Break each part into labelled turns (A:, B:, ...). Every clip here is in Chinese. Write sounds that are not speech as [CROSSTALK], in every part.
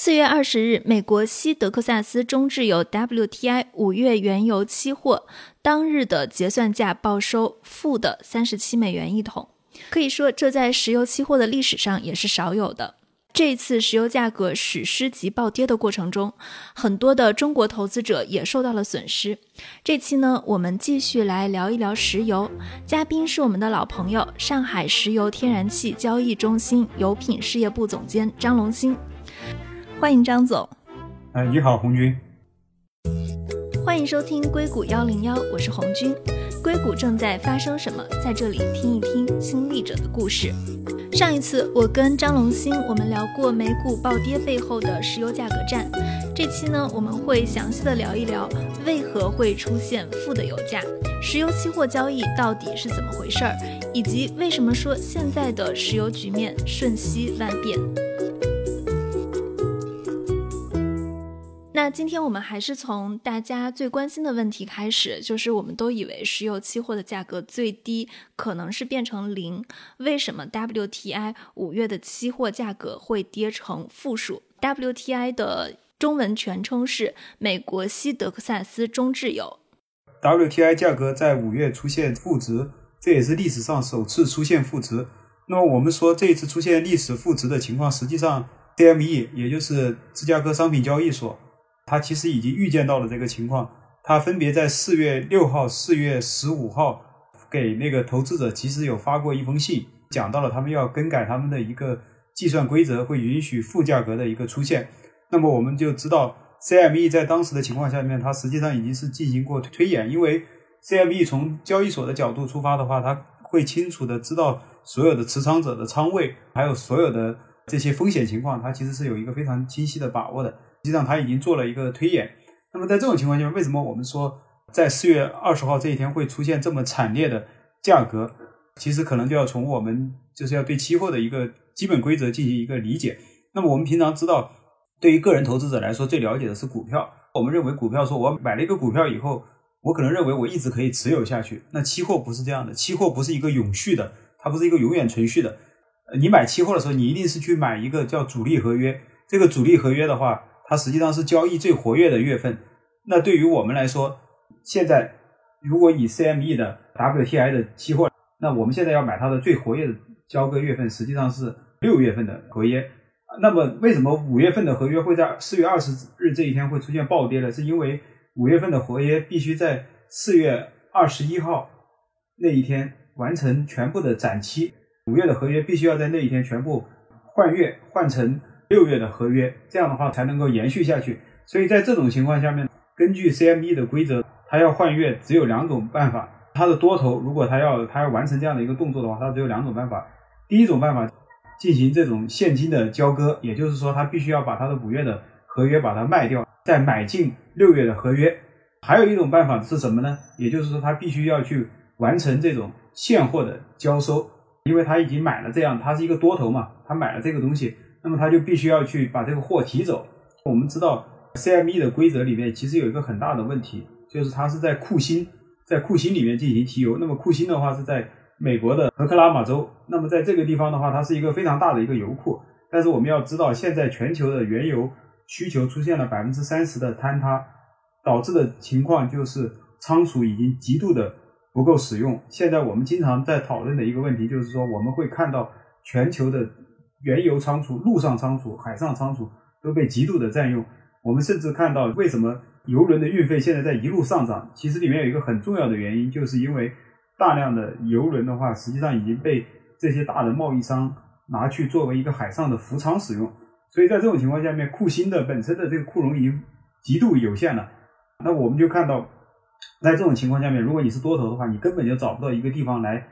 A: 四月二十日，美国西德克萨斯中质油 WTI 五月原油期货当日的结算价报收负的三十七美元一桶，可以说这在石油期货的历史上也是少有的。这一次石油价格史诗级暴跌的过程中，很多的中国投资者也受到了损失。这期呢，我们继续来聊一聊石油，嘉宾是我们的老朋友，上海石油天然气交易中心油品事业部总监张龙兴。欢迎张总。
B: 哎，你好，红军。
A: 欢迎收听硅谷幺零幺，我是红军。硅谷正在发生什么？在这里听一听亲历者的故事。上一次我跟张龙兴我们聊过美股暴跌背后的石油价格战，这期呢我们会详细的聊一聊为何会出现负的油价，石油期货交易到底是怎么回事儿，以及为什么说现在的石油局面瞬息万变。那今天我们还是从大家最关心的问题开始，就是我们都以为石油期货的价格最低可能是变成零，为什么 WTI 五月的期货价格会跌成负数？WTI 的中文全称是美国西德克萨斯中质油。
B: WTI 价格在五月出现负值，这也是历史上首次出现负值。那么我们说这一次出现历史负值的情况，实际上 CME 也就是芝加哥商品交易所。他其实已经预见到了这个情况，他分别在四月六号、四月十五号给那个投资者其实有发过一封信，讲到了他们要更改他们的一个计算规则，会允许负价格的一个出现。那么我们就知道，CME 在当时的情况下面，它实际上已经是进行过推演，因为 CME 从交易所的角度出发的话，它会清楚的知道所有的持仓者的仓位，还有所有的这些风险情况，它其实是有一个非常清晰的把握的。实际上，他已经做了一个推演。那么，在这种情况下，为什么我们说在四月二十号这一天会出现这么惨烈的价格？其实可能就要从我们就是要对期货的一个基本规则进行一个理解。那么，我们平常知道，对于个人投资者来说，最了解的是股票。我们认为股票，说我买了一个股票以后，我可能认为我一直可以持有下去。那期货不是这样的，期货不是一个永续的，它不是一个永远存续的。你买期货的时候，你一定是去买一个叫主力合约。这个主力合约的话，它实际上是交易最活跃的月份。那对于我们来说，现在如果以 CME 的 WTI 的期货，那我们现在要买它的最活跃的交割月份，实际上是六月份的合约。那么为什么五月份的合约会在四月二十日这一天会出现暴跌呢？是因为五月份的合约必须在四月二十一号那一天完成全部的展期，五月的合约必须要在那一天全部换月换成。六月的合约，这样的话才能够延续下去。所以在这种情况下面，根据 CME 的规则，它要换月只有两种办法。它的多头如果它要它要完成这样的一个动作的话，它只有两种办法。第一种办法进行这种现金的交割，也就是说，它必须要把它的五月的合约把它卖掉，再买进六月的合约。还有一种办法是什么呢？也就是说，它必须要去完成这种现货的交收，因为他已经买了这样，它是一个多头嘛，他买了这个东西。那么他就必须要去把这个货提走。我们知道 CME 的规则里面其实有一个很大的问题，就是它是在库欣，在库欣里面进行提油。那么库欣的话是在美国的俄克拉玛州。那么在这个地方的话，它是一个非常大的一个油库。但是我们要知道，现在全球的原油需求出现了百分之三十的坍塌，导致的情况就是仓储已经极度的不够使用。现在我们经常在讨论的一个问题就是说，我们会看到全球的。原油仓储、陆上仓储、海上仓储都被极度的占用。我们甚至看到，为什么油轮的运费现在在一路上涨？其实里面有一个很重要的原因，就是因为大量的油轮的话，实际上已经被这些大的贸易商拿去作为一个海上的浮仓使用。所以在这种情况下面，库欣的本身的这个库容已经极度有限了。那我们就看到，在这种情况下面，如果你是多头的话，你根本就找不到一个地方来。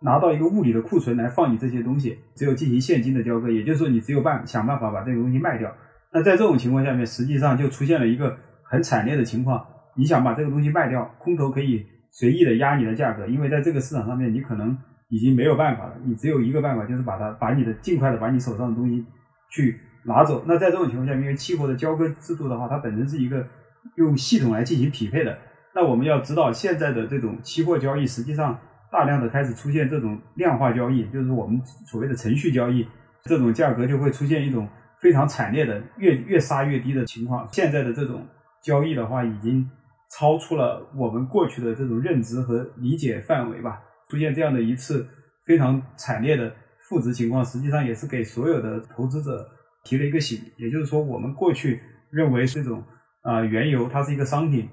B: 拿到一个物理的库存来放你这些东西，只有进行现金的交割，也就是说你只有办想办法把这个东西卖掉。那在这种情况下面，实际上就出现了一个很惨烈的情况。你想把这个东西卖掉，空头可以随意的压你的价格，因为在这个市场上面你可能已经没有办法了，你只有一个办法，就是把它把你的尽快的把你手上的东西去拿走。那在这种情况下，因为期货的交割制度的话，它本身是一个用系统来进行匹配的。那我们要知道现在的这种期货交易，实际上。大量的开始出现这种量化交易，就是我们所谓的程序交易，这种价格就会出现一种非常惨烈的越越杀越低的情况。现在的这种交易的话，已经超出了我们过去的这种认知和理解范围吧。出现这样的一次非常惨烈的负值情况，实际上也是给所有的投资者提了一个醒。也就是说，我们过去认为这种啊原油它是一个商品，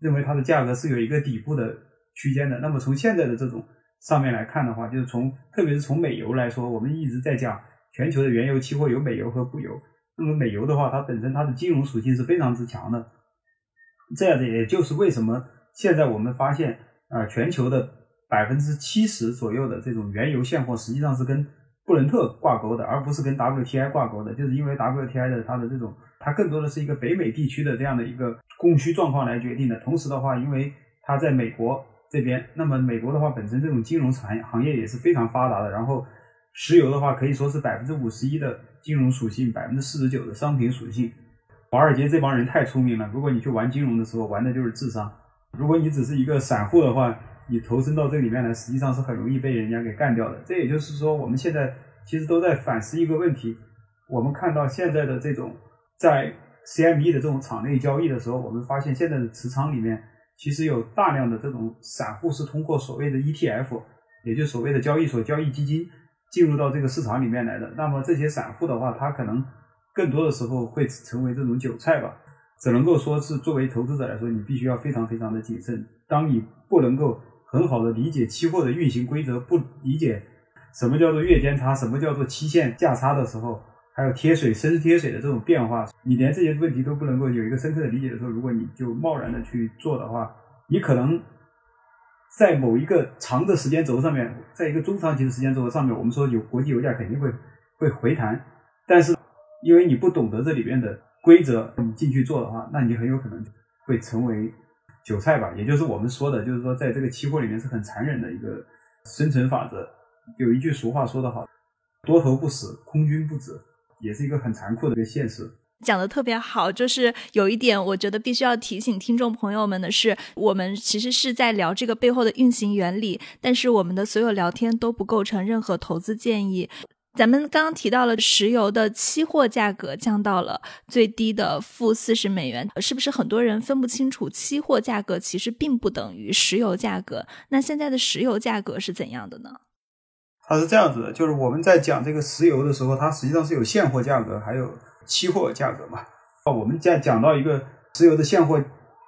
B: 认为它的价格是有一个底部的区间的。那么从现在的这种上面来看的话，就是从特别是从美油来说，我们一直在讲全球的原油期货有美油和布油。那么美油的话，它本身它的金融属性是非常之强的。这样的也就是为什么现在我们发现啊全球的。百分之七十左右的这种原油现货实际上是跟布伦特挂钩的，而不是跟 WTI 挂钩的，就是因为 WTI 的它的这种，它更多的是一个北美地区的这样的一个供需状况来决定的。同时的话，因为它在美国这边，那么美国的话本身这种金融产业行业也是非常发达的。然后石油的话可以说是百分之五十一的金融属性，百分之四十九的商品属性。华尔街这帮人太聪明了，如果你去玩金融的时候，玩的就是智商。如果你只是一个散户的话，你投身到这里面来，实际上是很容易被人家给干掉的。这也就是说，我们现在其实都在反思一个问题：我们看到现在的这种在 CME 的这种场内交易的时候，我们发现现在的持仓里面其实有大量的这种散户是通过所谓的 ETF，也就所谓的交易所交易基金进入到这个市场里面来的。那么这些散户的话，他可能更多的时候会成为这种韭菜吧。只能够说是作为投资者来说，你必须要非常非常的谨慎。当你不能够很好的理解期货的运行规则，不理解什么叫做月间差，什么叫做期限价差的时候，还有贴水、深贴水的这种变化，你连这些问题都不能够有一个深刻的理解的时候，如果你就贸然的去做的话，你可能在某一个长的时间轴上面，在一个中长期的时间轴上面，我们说有国际油价肯定会会回弹，但是因为你不懂得这里边的规则，你进去做的话，那你很有可能会成为。韭菜吧，也就是我们说的，就是说，在这个期货里面是很残忍的一个生存法则。有一句俗话说得好，“多头不死，空军不止”，也是一个很残酷的一个现实。
A: 讲的特别好，就是有一点，我觉得必须要提醒听众朋友们的是，我们其实是在聊这个背后的运行原理，但是我们的所有聊天都不构成任何投资建议。咱们刚刚提到了石油的期货价格降到了最低的负四十美元，是不是很多人分不清楚期货价格其实并不等于石油价格？那现在的石油价格是怎样的呢？
B: 它是这样子的，就是我们在讲这个石油的时候，它实际上是有现货价格还有期货价格嘛。我们在讲到一个石油的现货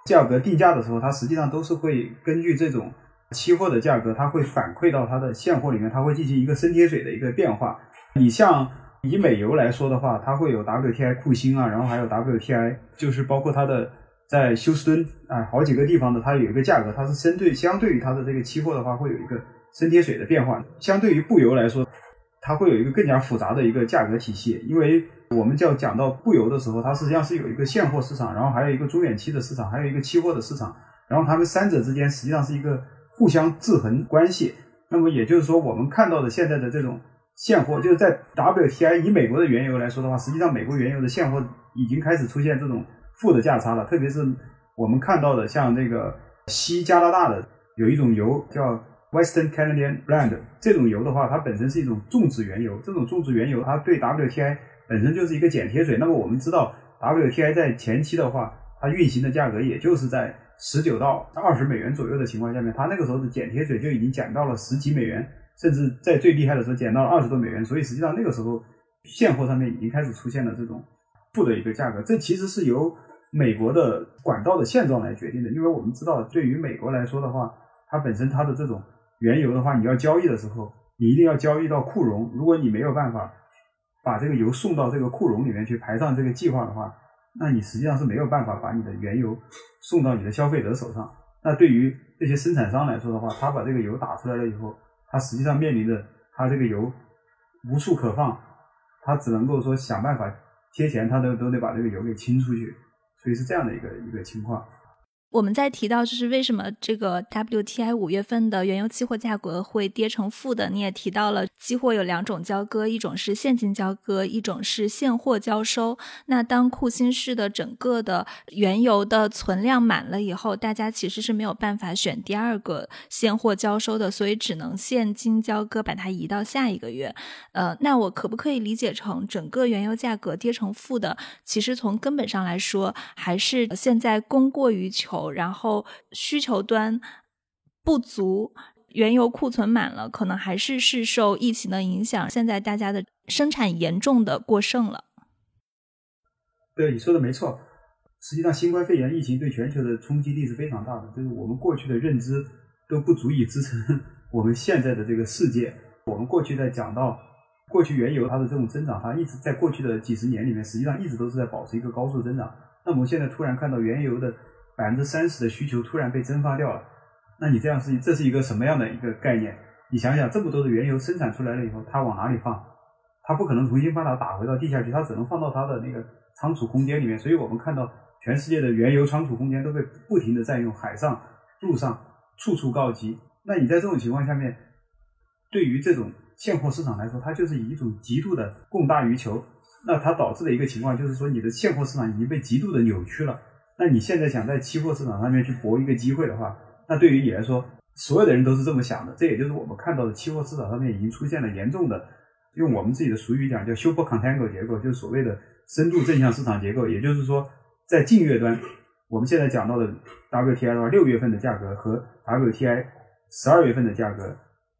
B: 价格定价的时候，它实际上都是会根据这种期货的价格，它会反馈到它的现货里面，它会进行一个升贴水的一个变化。你像以美油来说的话，它会有 WTI 库欣啊，然后还有 WTI，就是包括它的在休斯敦啊好几个地方的，它有一个价格，它是针对相对于它的这个期货的话，会有一个升贴水的变化。相对于布油来说，它会有一个更加复杂的一个价格体系，因为我们叫讲到布油的时候，它实际上是有一个现货市场，然后还有一个中远期的市场，还有一个期货的市场，然后它们三者之间实际上是一个互相制衡关系。那么也就是说，我们看到的现在的这种。现货就是在 WTI 以美国的原油来说的话，实际上美国原油的现货已经开始出现这种负的价差了。特别是我们看到的，像那个西加拿大的有一种油叫 Western Canadian Blend，这种油的话，它本身是一种种植原油。这种种植原油，它对 WTI 本身就是一个减贴水。那么我们知道，WTI 在前期的话，它运行的价格也就是在十九到二十美元左右的情况下面，它那个时候的减贴水就已经减到了十几美元。甚至在最厉害的时候减到了二十多美元，所以实际上那个时候现货上面已经开始出现了这种负的一个价格。这其实是由美国的管道的现状来决定的，因为我们知道，对于美国来说的话，它本身它的这种原油的话，你要交易的时候，你一定要交易到库容。如果你没有办法把这个油送到这个库容里面去排上这个计划的话，那你实际上是没有办法把你的原油送到你的消费者手上。那对于这些生产商来说的话，他把这个油打出来了以后，他实际上面临着，他这个油无处可放，他只能够说想办法贴钱，他都都得把这个油给清出去，所以是这样的一个一个情况。
A: 我们在提到就是为什么这个 WTI 五月份的原油期货价格会跌成负的，你也提到了期货有两种交割，一种是现金交割，一种是现货交收。那当库欣市的整个的原油的存量满了以后，大家其实是没有办法选第二个现货交收的，所以只能现金交割，把它移到下一个月。呃，那我可不可以理解成整个原油价格跌成负的，其实从根本上来说，还是现在供过于求。然后需求端不足，原油库存满了，可能还是是受疫情的影响。现在大家的生产严重的过剩了。
B: 对，你说的没错。实际上，新冠肺炎疫情对全球的冲击力是非常大的，就是我们过去的认知都不足以支撑 [LAUGHS] 我们现在的这个世界。我们过去在讲到过去原油它的这种增长，它一直在过去的几十年里面，实际上一直都是在保持一个高速增长。那我们现在突然看到原油的。百分之三十的需求突然被蒸发掉了，那你这样是这是一个什么样的一个概念？你想想，这么多的原油生产出来了以后，它往哪里放？它不可能重新把它打回到地下去，它只能放到它的那个仓储空间里面。所以我们看到全世界的原油仓储空间都被不停的占用，海上、陆上处处告急。那你在这种情况下面，对于这种现货市场来说，它就是以一种极度的供大于求，那它导致的一个情况就是说，你的现货市场已经被极度的扭曲了。那你现在想在期货市场上面去搏一个机会的话，那对于你来说，所有的人都是这么想的。这也就是我们看到的期货市场上面已经出现了严重的，用我们自己的俗语讲叫 “super contango” 结构，就是所谓的深度正向市场结构。也就是说，在近月端，我们现在讲到的 WTI 的话，六月份的价格和 WTI 十二月份的价格、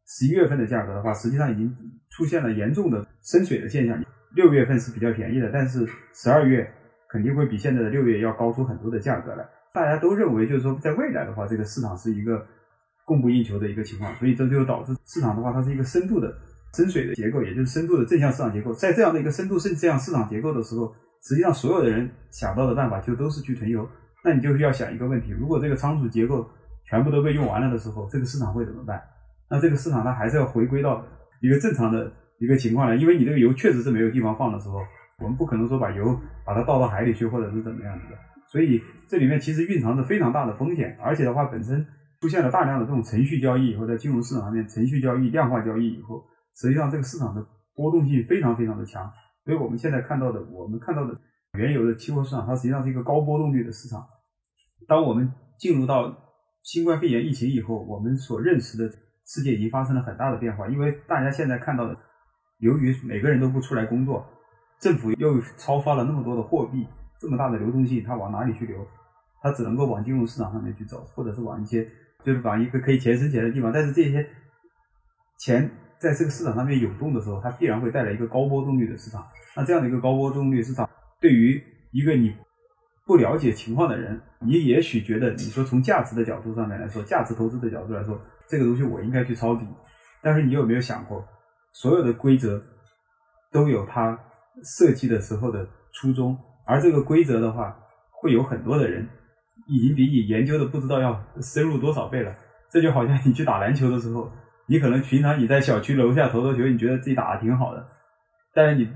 B: 十一月份的价格的话，实际上已经出现了严重的深水的现象。六月份是比较便宜的，但是十二月。肯定会比现在的六月要高出很多的价格来。大家都认为，就是说，在未来的话，这个市场是一个供不应求的一个情况，所以这就导致市场的话，它是一个深度的深水的结构，也就是深度的正向市场结构。在这样的一个深度正向市场结构的时候，实际上所有的人想到的办法就都是去囤油。那你就是要想一个问题：如果这个仓储结构全部都被用完了的时候，这个市场会怎么办？那这个市场它还是要回归到一个正常的一个情况来，因为你这个油确实是没有地方放的时候。我们不可能说把油把它倒到海里去，或者是怎么样子的，所以这里面其实蕴藏着非常大的风险，而且的话本身出现了大量的这种程序交易以后，在金融市场上面程序交易、量化交易以后，实际上这个市场的波动性非常非常的强，所以我们现在看到的，我们看到的原油的期货市场，它实际上是一个高波动率的市场。当我们进入到新冠肺炎疫情以后，我们所认识的世界已经发生了很大的变化，因为大家现在看到的，由于每个人都不出来工作。政府又超发了那么多的货币，这么大的流动性，它往哪里去流？它只能够往金融市场上面去走，或者是往一些就是往一个可以钱生钱的地方。但是这些钱在这个市场上面涌动的时候，它必然会带来一个高波动率的市场。那这样的一个高波动率市场，对于一个你不了解情况的人，你也许觉得，你说从价值的角度上面来说，价值投资的角度来说，这个东西我应该去抄底。但是你有没有想过，所有的规则都有它。设计的时候的初衷，而这个规则的话，会有很多的人已经比你研究的不知道要深入多少倍了。这就好像你去打篮球的时候，你可能平常你在小区楼下投投球，你觉得自己打的挺好的，但是你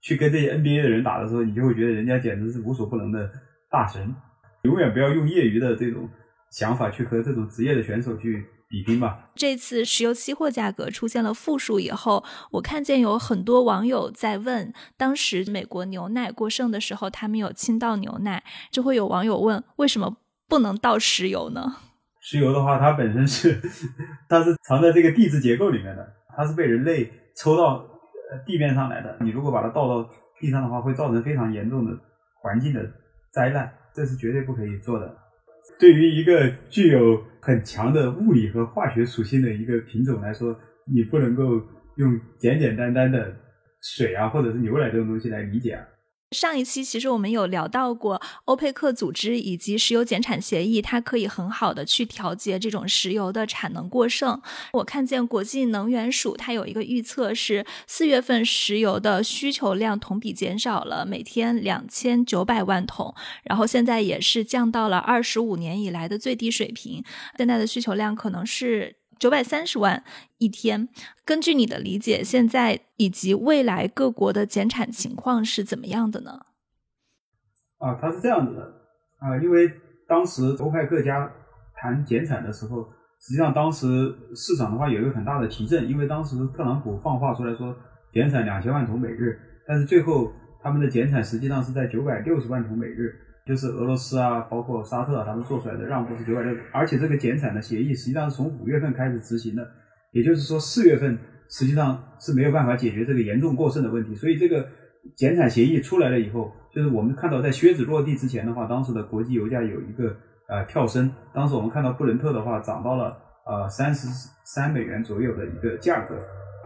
B: 去跟这些 NBA 的人打的时候，你就会觉得人家简直是无所不能的大神。永远不要用业余的这种想法去和这种职业的选手去。比拼吧。
A: 这次石油期货价格出现了负数以后，我看见有很多网友在问，当时美国牛奶过剩的时候，他们有倾倒牛奶，就会有网友问，为什么不能倒石油呢？
B: 石油的话，它本身是它是藏在这个地质结构里面的，它是被人类抽到呃地面上来的。你如果把它倒到地上的话，会造成非常严重的环境的灾难，这是绝对不可以做的。对于一个具有很强的物理和化学属性的一个品种来说，你不能够用简简单单的水啊，或者是牛奶这种东西来理解啊。
A: 上一期其实我们有聊到过欧佩克组织以及石油减产协议，它可以很好的去调节这种石油的产能过剩。我看见国际能源署它有一个预测是四月份石油的需求量同比减少了每天两千九百万桶，然后现在也是降到了二十五年以来的最低水平。现在的需求量可能是。九百三十万一天，根据你的理解，现在以及未来各国的减产情况是怎么样的呢？
B: 啊，它是这样子的啊，因为当时欧派各家谈减产的时候，实际上当时市场的话有一个很大的提振，因为当时特朗普放话出来说减产两千万桶每日，但是最后他们的减产实际上是在九百六十万桶每日，就是俄罗斯啊，包括沙特啊，他们做出来的让步是九百六十，而且这个减产的协议实际上是从五月份开始执行的，也就是说四月份实际上是没有办法解决这个严重过剩的问题，所以这个减产协议出来了以后，就是我们看到在靴子落地之前的话，当时的国际油价有一个呃跳升，当时我们看到布伦特的话涨到了呃三十三美元左右的一个价格，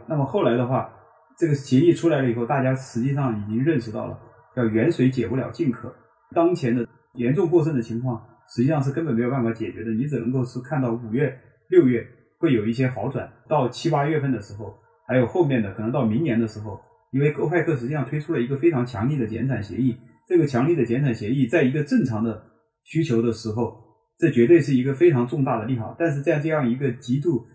B: 那么后来的话，这个协议出来了以后，大家实际上已经认识到了，叫远水解不了近渴，当前的严重过剩的情况实际上是根本没有办法解决的，你只能够是看到五月、六月会有一些好转，到七八月份的时候，还有后面的可能到明年的时候，因为欧派克实际上推出了一个非常强力的减产协议，这个强力的减产协议在一个正常的需求的时候，这绝对是一个非常重大的利好，但是在这样一个极度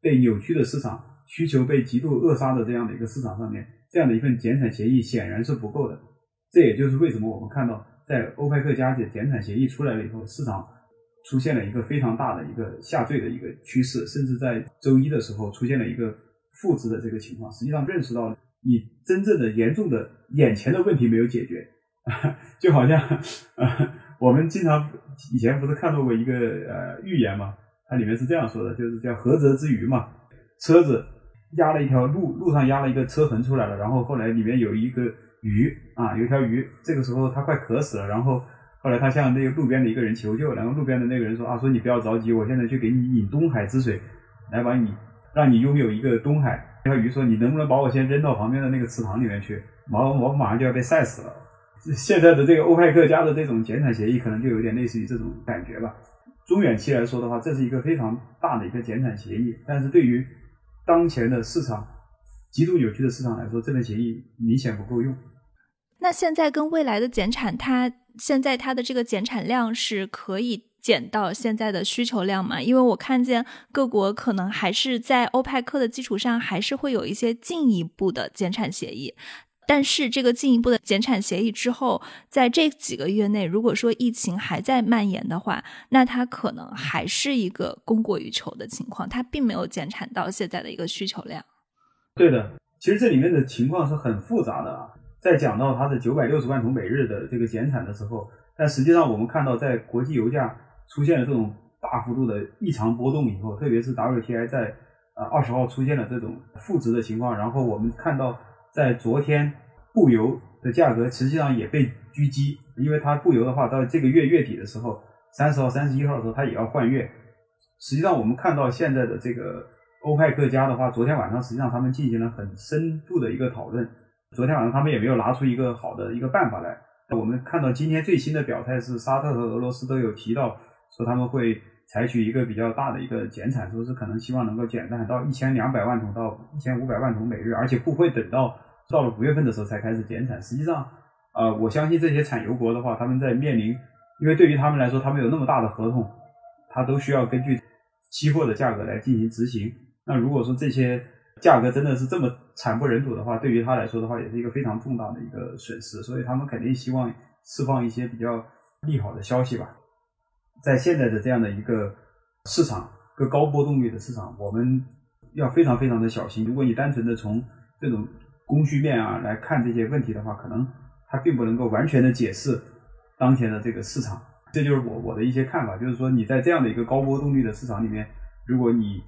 B: 被扭曲的市场。需求被极度扼杀的这样的一个市场上面，这样的一份减产协议显然是不够的。这也就是为什么我们看到，在欧派克加减减产协议出来了以后，市场出现了一个非常大的一个下坠的一个趋势，甚至在周一的时候出现了一个负值的这个情况。实际上，认识到你真正的严重的眼前的问题没有解决，[LAUGHS] 就好像我们经常以前不是看到过一个呃预言嘛？它里面是这样说的，就是叫涸泽之鱼嘛，车子。压了一条路，路上压了一个车痕出来了，然后后来里面有一个鱼啊，有一条鱼，这个时候它快渴死了，然后后来他向那个路边的一个人求救，然后路边的那个人说啊，说你不要着急，我现在去给你引东海之水，来把你让你拥有一个东海。那条鱼说你能不能把我先扔到旁边的那个池塘里面去，我我马上就要被晒死了。现在的这个欧派克家的这种减产协议，可能就有点类似于这种感觉吧。中远期来说的话，这是一个非常大的一个减产协议，但是对于当前的市场极度扭曲的市场来说，这份协议明显不够用。
A: 那现在跟未来的减产，它现在它的这个减产量是可以减到现在的需求量吗？因为我看见各国可能还是在欧派克的基础上，还是会有一些进一步的减产协议。但是这个进一步的减产协议之后，在这几个月内，如果说疫情还在蔓延的话，那它可能还是一个供过于求的情况，它并没有减产到现在的一个需求量。
B: 对的，其实这里面的情况是很复杂的啊。在讲到它的九百六十万桶每日的这个减产的时候，但实际上我们看到，在国际油价出现了这种大幅度的异常波动以后，特别是 WTI 在呃二十号出现了这种负值的情况，然后我们看到。在昨天，布油的价格实际上也被狙击，因为它布油的话，到这个月月底的时候，三十号、三十一号的时候，它也要换月。实际上，我们看到现在的这个欧派克家的话，昨天晚上实际上他们进行了很深度的一个讨论。昨天晚上他们也没有拿出一个好的一个办法来。我们看到今天最新的表态是，沙特和俄罗斯都有提到说他们会采取一个比较大的一个减产，说是可能希望能够减产到一千两百万桶到一千五百万桶每日，而且不会等到。到了五月份的时候才开始减产，实际上，呃，我相信这些产油国的话，他们在面临，因为对于他们来说，他们有那么大的合同，他都需要根据期货的价格来进行执行。那如果说这些价格真的是这么惨不忍睹的话，对于他来说的话，也是一个非常重大的一个损失。所以他们肯定希望释放一些比较利好的消息吧。在现在的这样的一个市场，个高波动率的市场，我们要非常非常的小心。如果你单纯的从这种供需面啊来看这些问题的话，可能它并不能够完全的解释当前的这个市场。这就是我我的一些看法，就是说你在这样的一个高波动率的市场里面，如果你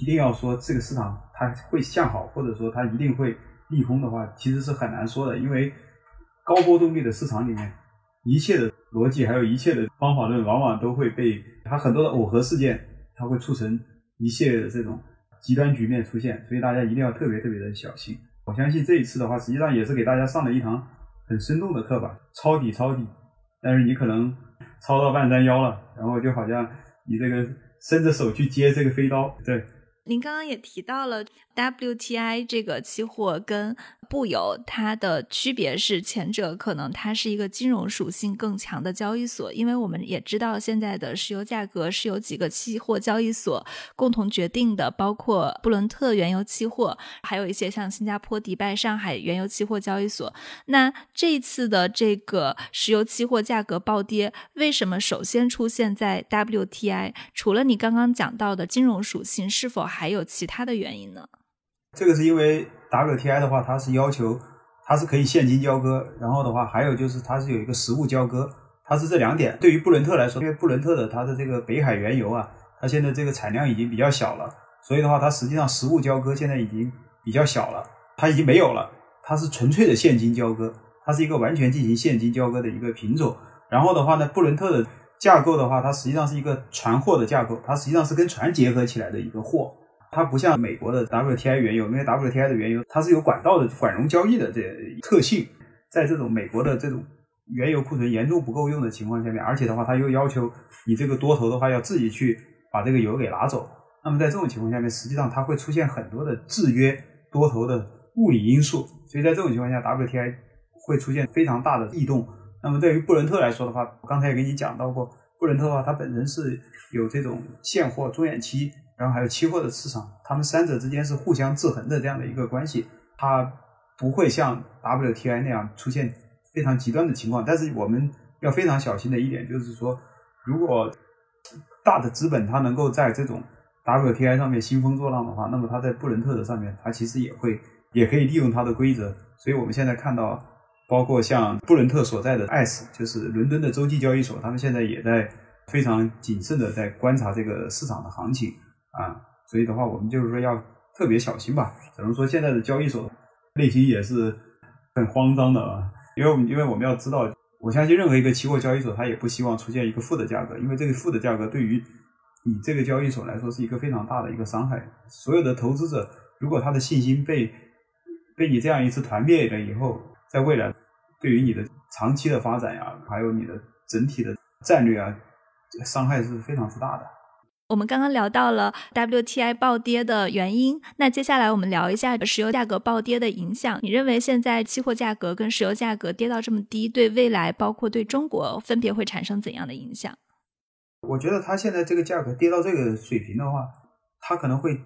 B: 一定要说这个市场它会向好，或者说它一定会利空的话，其实是很难说的。因为高波动率的市场里面，一切的逻辑还有一切的方法论，往往都会被它很多的耦合事件，它会促成一系列的这种极端局面出现。所以大家一定要特别特别的小心。我相信这一次的话，实际上也是给大家上了一堂很生动的课吧，抄底抄底。但是你可能抄到半山腰了，然后就好像你这个伸着手去接这个飞刀，对，
A: 您刚刚也提到了 WTI 这个期货跟布油，它的区别是前者可能它是一个金融属性更强的交易所，因为我们也知道现在的石油价格是由几个期货交易所共同决定的，包括布伦特原油期货，还有一些像新加坡、迪拜、上海原油期货交易所。那这次的这个石油期货价格暴跌，为什么首先出现在 WTI？除了你刚刚讲到的金融属性，是否还有其他的原因呢？
B: 这个是因为 WTI 的话，它是要求它是可以现金交割，然后的话还有就是它是有一个实物交割，它是这两点。对于布伦特来说，因为布伦特的它的这个北海原油啊，它现在这个产量已经比较小了，所以的话它实际上实物交割现在已经比较小了，它已经没有了，它是纯粹的现金交割，它是一个完全进行现金交割的一个品种。然后的话呢，布伦特的架构的话，它实际上是一个船货的架构，它实际上是跟船结合起来的一个货。它不像美国的 WTI 原油，因为 WTI 的原油它是有管道的管容交易的这特性，在这种美国的这种原油库存严重不够用的情况下面，而且的话，它又要求你这个多头的话要自己去把这个油给拿走。那么在这种情况下面，实际上它会出现很多的制约多头的物理因素，所以在这种情况下，WTI 会出现非常大的异动。那么对于布伦特来说的话，我刚才也跟你讲到过，布伦特的话，它本身是有这种现货中远期。然后还有期货的市场，它们三者之间是互相制衡的这样的一个关系，它不会像 WTI 那样出现非常极端的情况。但是我们要非常小心的一点就是说，如果大的资本它能够在这种 WTI 上面兴风作浪的话，那么它在布伦特的上面，它其实也会也可以利用它的规则。所以我们现在看到，包括像布伦特所在的 S，就是伦敦的洲际交易所，他们现在也在非常谨慎的在观察这个市场的行情。啊，所以的话，我们就是说要特别小心吧。只能说现在的交易所内心也是很慌张的啊，因为因为我们要知道，我相信任何一个期货交易所，它也不希望出现一个负的价格，因为这个负的价格对于你这个交易所来说是一个非常大的一个伤害。所有的投资者，如果他的信心被被你这样一次团灭了以后，在未来对于你的长期的发展呀，还有你的整体的战略啊，伤害是非常之大的。
A: 我们刚刚聊到了 WTI 暴跌的原因，那接下来我们聊一下石油价格暴跌的影响。你认为现在期货价格跟石油价格跌到这么低，对未来包括对中国分别会产生怎样的影响？
B: 我觉得它现在这个价格跌到这个水平的话，它可能会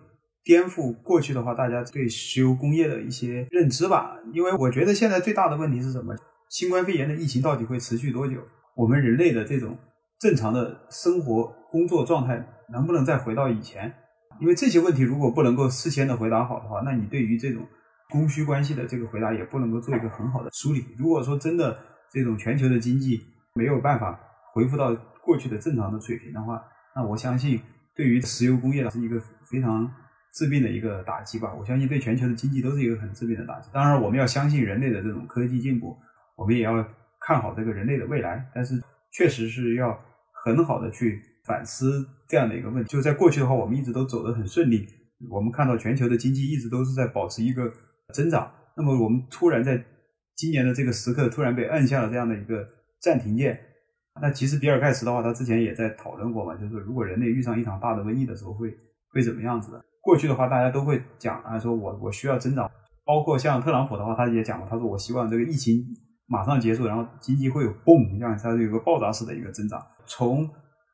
B: 颠覆过去的话大家对石油工业的一些认知吧。因为我觉得现在最大的问题是什么？新冠肺炎的疫情到底会持续多久？我们人类的这种正常的生活工作状态？能不能再回到以前？因为这些问题如果不能够事先的回答好的话，那你对于这种供需关系的这个回答也不能够做一个很好的梳理。如果说真的这种全球的经济没有办法恢复到过去的正常的水平的话，那我相信对于石油工业是一个非常致命的一个打击吧。我相信对全球的经济都是一个很致命的打击。当然，我们要相信人类的这种科技进步，我们也要看好这个人类的未来。但是，确实是要很好的去。反思这样的一个问题，就在过去的话，我们一直都走得很顺利。我们看到全球的经济一直都是在保持一个增长。那么我们突然在今年的这个时刻突然被按下了这样的一个暂停键。那其实比尔盖茨的话，他之前也在讨论过嘛，就是如果人类遇上一场大的瘟疫的时候，会会怎么样子的？过去的话，大家都会讲啊，说我我需要增长。包括像特朗普的话，他也讲过，他说我希望这个疫情马上结束，然后经济会有嘣这样它有个爆炸式的一个增长。从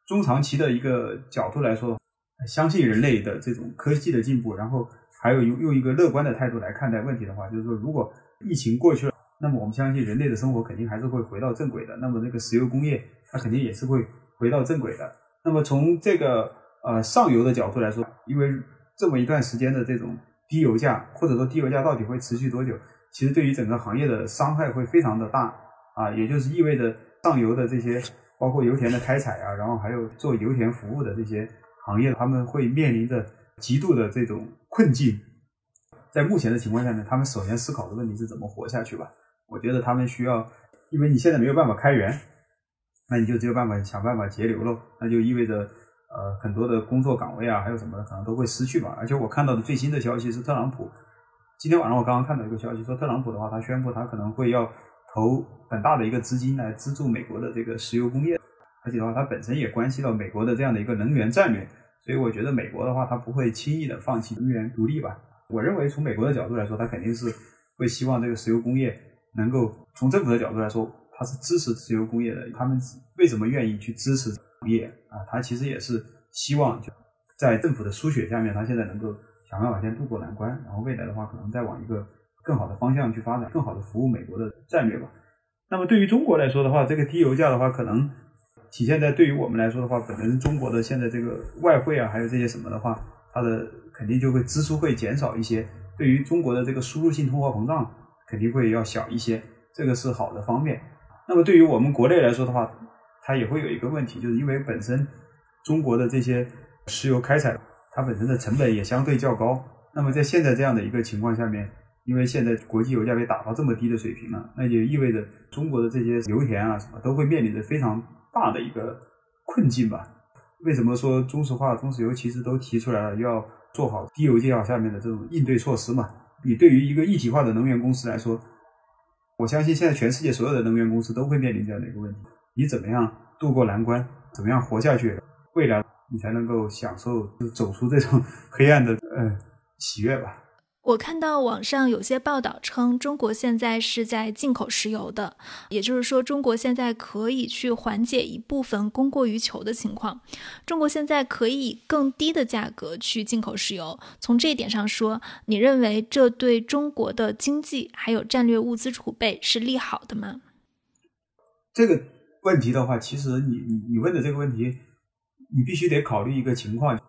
B: 中长期的一个角度来说，相信人类的这种科技的进步，然后还有用用一个乐观的态度来看待问题的话，就是说，如果疫情过去了，那么我们相信人类的生活肯定还是会回到正轨的。那么这个石油工业它肯定也是会回到正轨的。那么从这个呃上游的角度来说，因为这么一段时间的这种低油价，或者说低油价到底会持续多久，其实对于整个行业的伤害会非常的大啊，也就是意味着上游的这些。包括油田的开采啊，然后还有做油田服务的这些行业，他们会面临着极度的这种困境。在目前的情况下呢，他们首先思考的问题是怎么活下去吧。我觉得他们需要，因为你现在没有办法开源，那你就只有办法想办法节流喽。那就意味着，呃，很多的工作岗位啊，还有什么的可能都会失去吧。而且我看到的最新的消息是，特朗普今天晚上我刚刚看到一个消息，说特朗普的话，他宣布他可能会要。投很大的一个资金来资助美国的这个石油工业，而且的话，它本身也关系到美国的这样的一个能源战略，所以我觉得美国的话，它不会轻易的放弃能源独立吧。我认为从美国的角度来说，它肯定是会希望这个石油工业能够从政府的角度来说，它是支持石油工业的。他们为什么愿意去支持工业啊？它其实也是希望就在政府的输血下面，它现在能够想办法先渡过难关，然后未来的话可能再往一个更好的方向去发展，更好的服务美国的战略吧。那么对于中国来说的话，这个低油价的话，可能体现在对于我们来说的话，本身中国的现在这个外汇啊，还有这些什么的话，它的肯定就会支出会减少一些。对于中国的这个输入性通货膨胀，肯定会要小一些，这个是好的方面。那么对于我们国内来说的话，它也会有一个问题，就是因为本身中国的这些石油开采，它本身的成本也相对较高。那么在现在这样的一个情况下面，因为现在国际油价被打到这么低的水平了，那就意味着中国的这些油田啊什么都会面临着非常大的一个困境吧？为什么说中石化、中石油其实都提出来了要做好低油价下面的这种应对措施嘛？你对于一个一体化的能源公司来说，我相信现在全世界所有的能源公司都会面临这样的一个问题：你怎么样渡过难关？怎么样活下去？未来你才能够享受走出这种 [LAUGHS] 黑暗的呃喜悦吧？
A: 我看到网上有些报道称，中国现在是在进口石油的，也就是说，中国现在可以去缓解一部分供过于求的情况。中国现在可以以更低的价格去进口石油。从这一点上说，你认为这对中国的经济还有战略物资储备是利好的吗？
B: 这个问题的话，其实你你你问的这个问题，你必须得考虑一个情况。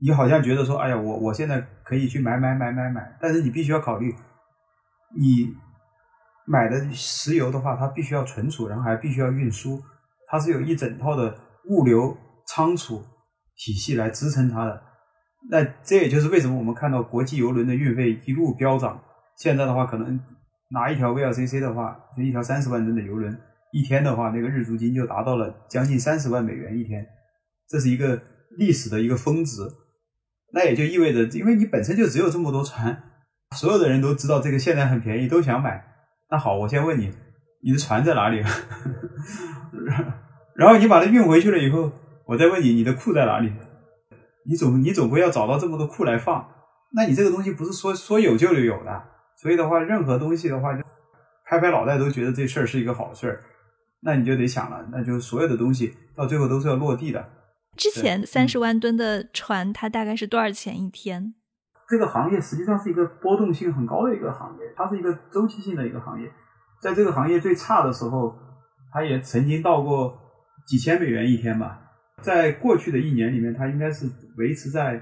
B: 你好像觉得说，哎呀，我我现在可以去买买买买买，但是你必须要考虑，你买的石油的话，它必须要存储，然后还必须要运输，它是有一整套的物流仓储体系来支撑它的。那这也就是为什么我们看到国际油轮的运费一路飙涨。现在的话，可能拿一条 VLCC 的话，就一条三十万吨的油轮，一天的话，那个日租金就达到了将近三十万美元一天，这是一个历史的一个峰值。那也就意味着，因为你本身就只有这么多船，所有的人都知道这个现在很便宜，都想买。那好，我先问你，你的船在哪里？[LAUGHS] 然后你把它运回去了以后，我再问你，你的库在哪里？你总你总归要找到这么多库来放。那你这个东西不是说说有就有的，所以的话，任何东西的话，就拍拍脑袋都觉得这事儿是一个好事儿。那你就得想了，那就所有的东西到最后都是要落地的。
A: 之前三十万吨的船，它大概是多少钱一天？
B: 这个行业实际上是一个波动性很高的一个行业，它是一个周期性的一个行业。在这个行业最差的时候，它也曾经到过几千美元一天吧。在过去的一年里面，它应该是维持在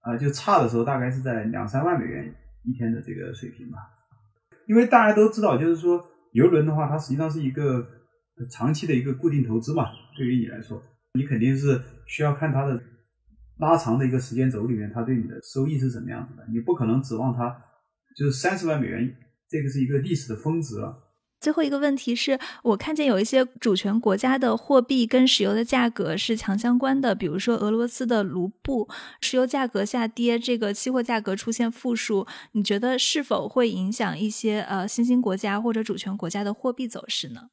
B: 啊，就差的时候大概是在两三万美元一天的这个水平吧。因为大家都知道，就是说游轮的话，它实际上是一个长期的一个固定投资嘛，对于你来说。你肯定是需要看它的拉长的一个时间轴里面，它对你的收益是怎么样子的。你不可能指望它就是三十万美元，这个是一个历史的峰值了。
A: 最后一个问题是我看见有一些主权国家的货币跟石油的价格是强相关的，比如说俄罗斯的卢布，石油价格下跌，这个期货价格出现负数，你觉得是否会影响一些呃新兴国家或者主权国家的货币走势呢？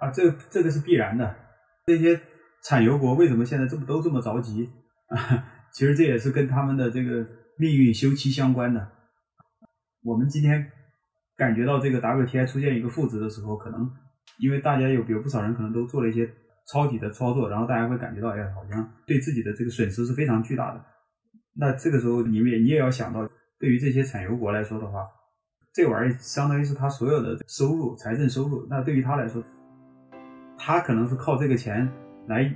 B: 啊，这这个是必然的。这些产油国为什么现在这么都这么着急啊？[LAUGHS] 其实这也是跟他们的这个命运休戚相关的。我们今天感觉到这个 WTI 出现一个负值的时候，可能因为大家有有不少人可能都做了一些抄底的操作，然后大家会感觉到，哎，好像对自己的这个损失是非常巨大的。那这个时候，你们也你也要想到，对于这些产油国来说的话，这玩意儿相当于是他所有的收入、财政收入。那对于他来说，他可能是靠这个钱来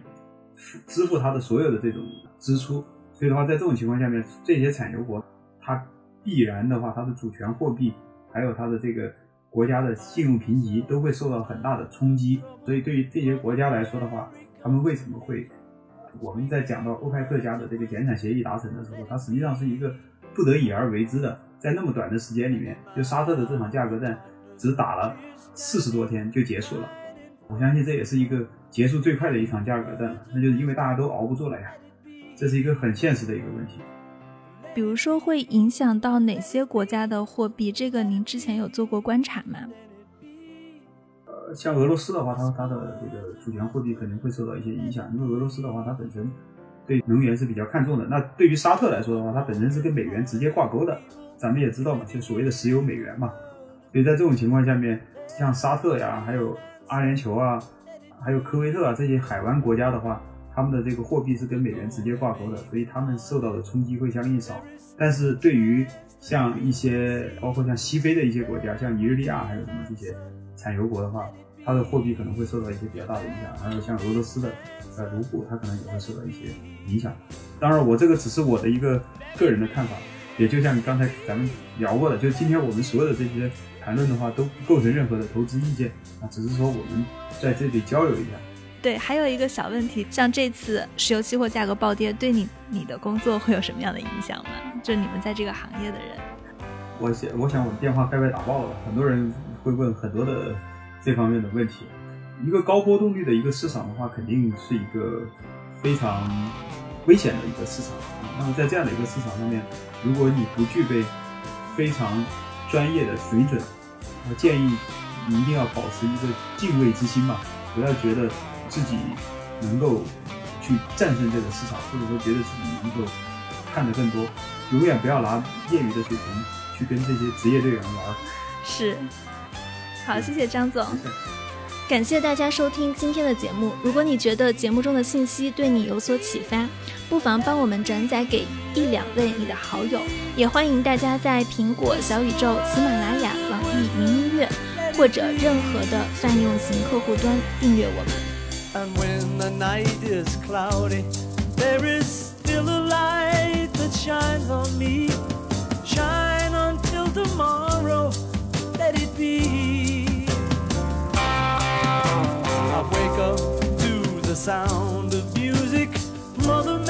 B: 支付他的所有的这种支出，所以的话，在这种情况下面，这些产油国，它必然的话，它的主权货币还有它的这个国家的信用评级都会受到很大的冲击。所以，对于这些国家来说的话，他们为什么会？我们在讲到欧派克家的这个减产协议达成的时候，它实际上是一个不得已而为之的，在那么短的时间里面，就沙特的这场价格战只打了四十多天就结束了。我相信这也是一个结束最快的一场价格战，那就是因为大家都熬不住了呀，这是一个很现实的一个问题。
A: 比如说会影响到哪些国家的货币？这个您之前有做过观察吗？
B: 呃，像俄罗斯的话，它它的这个主权货币肯定会受到一些影响，因为俄罗斯的话，它本身对能源是比较看重的。那对于沙特来说的话，它本身是跟美元直接挂钩的，咱们也知道嘛，就所谓的石油美元嘛。所以在这种情况下面，像沙特呀，还有阿联酋啊，还有科威特啊这些海湾国家的话，他们的这个货币是跟美元直接挂钩的，所以他们受到的冲击会相应少。但是对于像一些包括像西非的一些国家，像尼日利亚还有什么这些产油国的话，它的货币可能会受到一些比较大的影响。还有像俄罗斯的呃卢布，它可能也会受到一些影响。当然，我这个只是我的一个个人的看法，也就像刚才咱们聊过的，就今天我们所有的这些谈论的话，都不构成任何的投资意见啊，只是说我们在这里交流一下。
A: 对，还有一个小问题，像这次石油期货价格暴跌，对你你的工作会有什么样的影响吗？就你们在这个行业的人，
B: 我想，我想我的电话该被打爆了，很多人会问很多的这方面的问题。一个高波动率的一个市场的话，肯定是一个非常危险的一个市场。那么在这样的一个市场上面，如果你不具备非常专业的水准，我建议你一定要保持一个敬畏之心吧，不要觉得。自己能够去战胜这个市场，或者说觉得自己能够看得更多，永远不要拿业余的水平去跟这些职业队员玩。
A: 是，好，谢谢张总，感谢大家收听今天的节目。如果你觉得节目中的信息对你有所启发，不妨帮我们转载给一两位你的好友，也欢迎大家在苹果、小宇宙、喜马拉雅、网易云音乐或者任何的泛用型客户端订阅我们。sound of music, mother